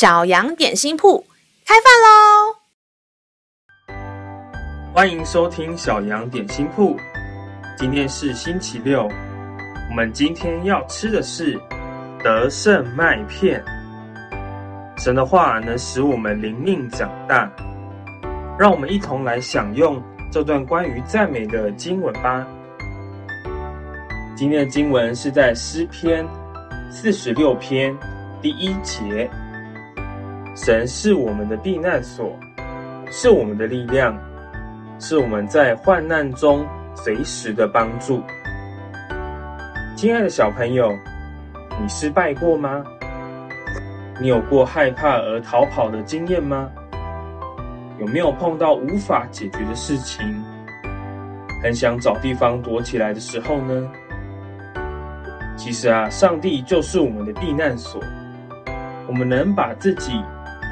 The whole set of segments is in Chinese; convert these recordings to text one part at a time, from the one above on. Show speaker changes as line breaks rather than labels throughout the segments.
小羊点心铺开饭喽！
欢迎收听小羊点心铺。今天是星期六，我们今天要吃的是德胜麦片。神的话能使我们灵命长大，让我们一同来享用这段关于赞美的经文吧。今天的经文是在诗篇四十六篇第一节。神是我们的避难所，是我们的力量，是我们在患难中随时的帮助。亲爱的小朋友，你失败过吗？你有过害怕而逃跑的经验吗？有没有碰到无法解决的事情，很想找地方躲起来的时候呢？其实啊，上帝就是我们的避难所，我们能把自己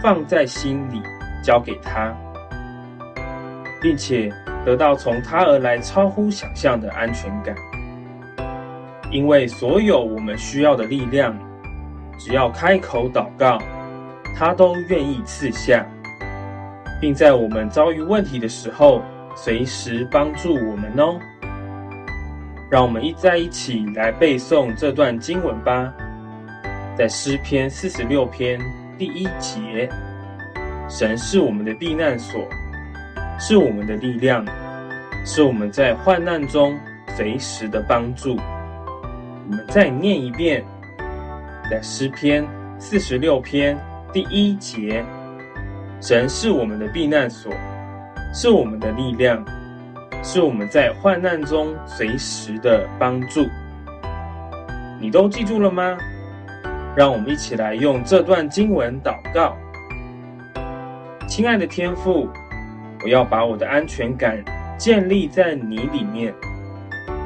放在心里，交给他，并且得到从他而来超乎想象的安全感。因为所有我们需要的力量，只要开口祷告，他都愿意赐下，并在我们遭遇问题的时候，随时帮助我们哦。让我们一在一起来背诵这段经文吧，在诗篇四十六篇第一节，神是我们的避难所，是我们的力量，是我们在患难中随时的帮助。我们再念一遍，在诗篇四十六篇第一节，神是我们的避难所，是我们的力量。是我们在患难中随时的帮助，你都记住了吗？让我们一起来用这段经文祷告。亲爱的天父，我要把我的安全感建立在你里面，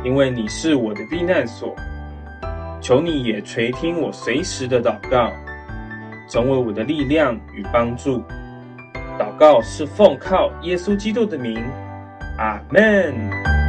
因为你是我的避难所。求你也垂听我随时的祷告，成为我的力量与帮助。祷告是奉靠耶稣基督的名。阿门。